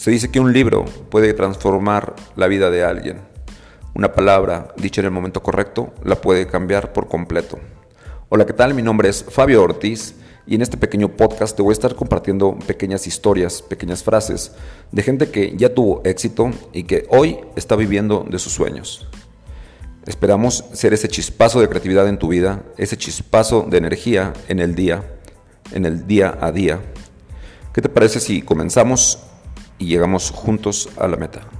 Se dice que un libro puede transformar la vida de alguien. Una palabra dicha en el momento correcto la puede cambiar por completo. Hola, ¿qué tal? Mi nombre es Fabio Ortiz y en este pequeño podcast te voy a estar compartiendo pequeñas historias, pequeñas frases de gente que ya tuvo éxito y que hoy está viviendo de sus sueños. Esperamos ser ese chispazo de creatividad en tu vida, ese chispazo de energía en el día, en el día a día. ¿Qué te parece si comenzamos y llegamos juntos a la meta.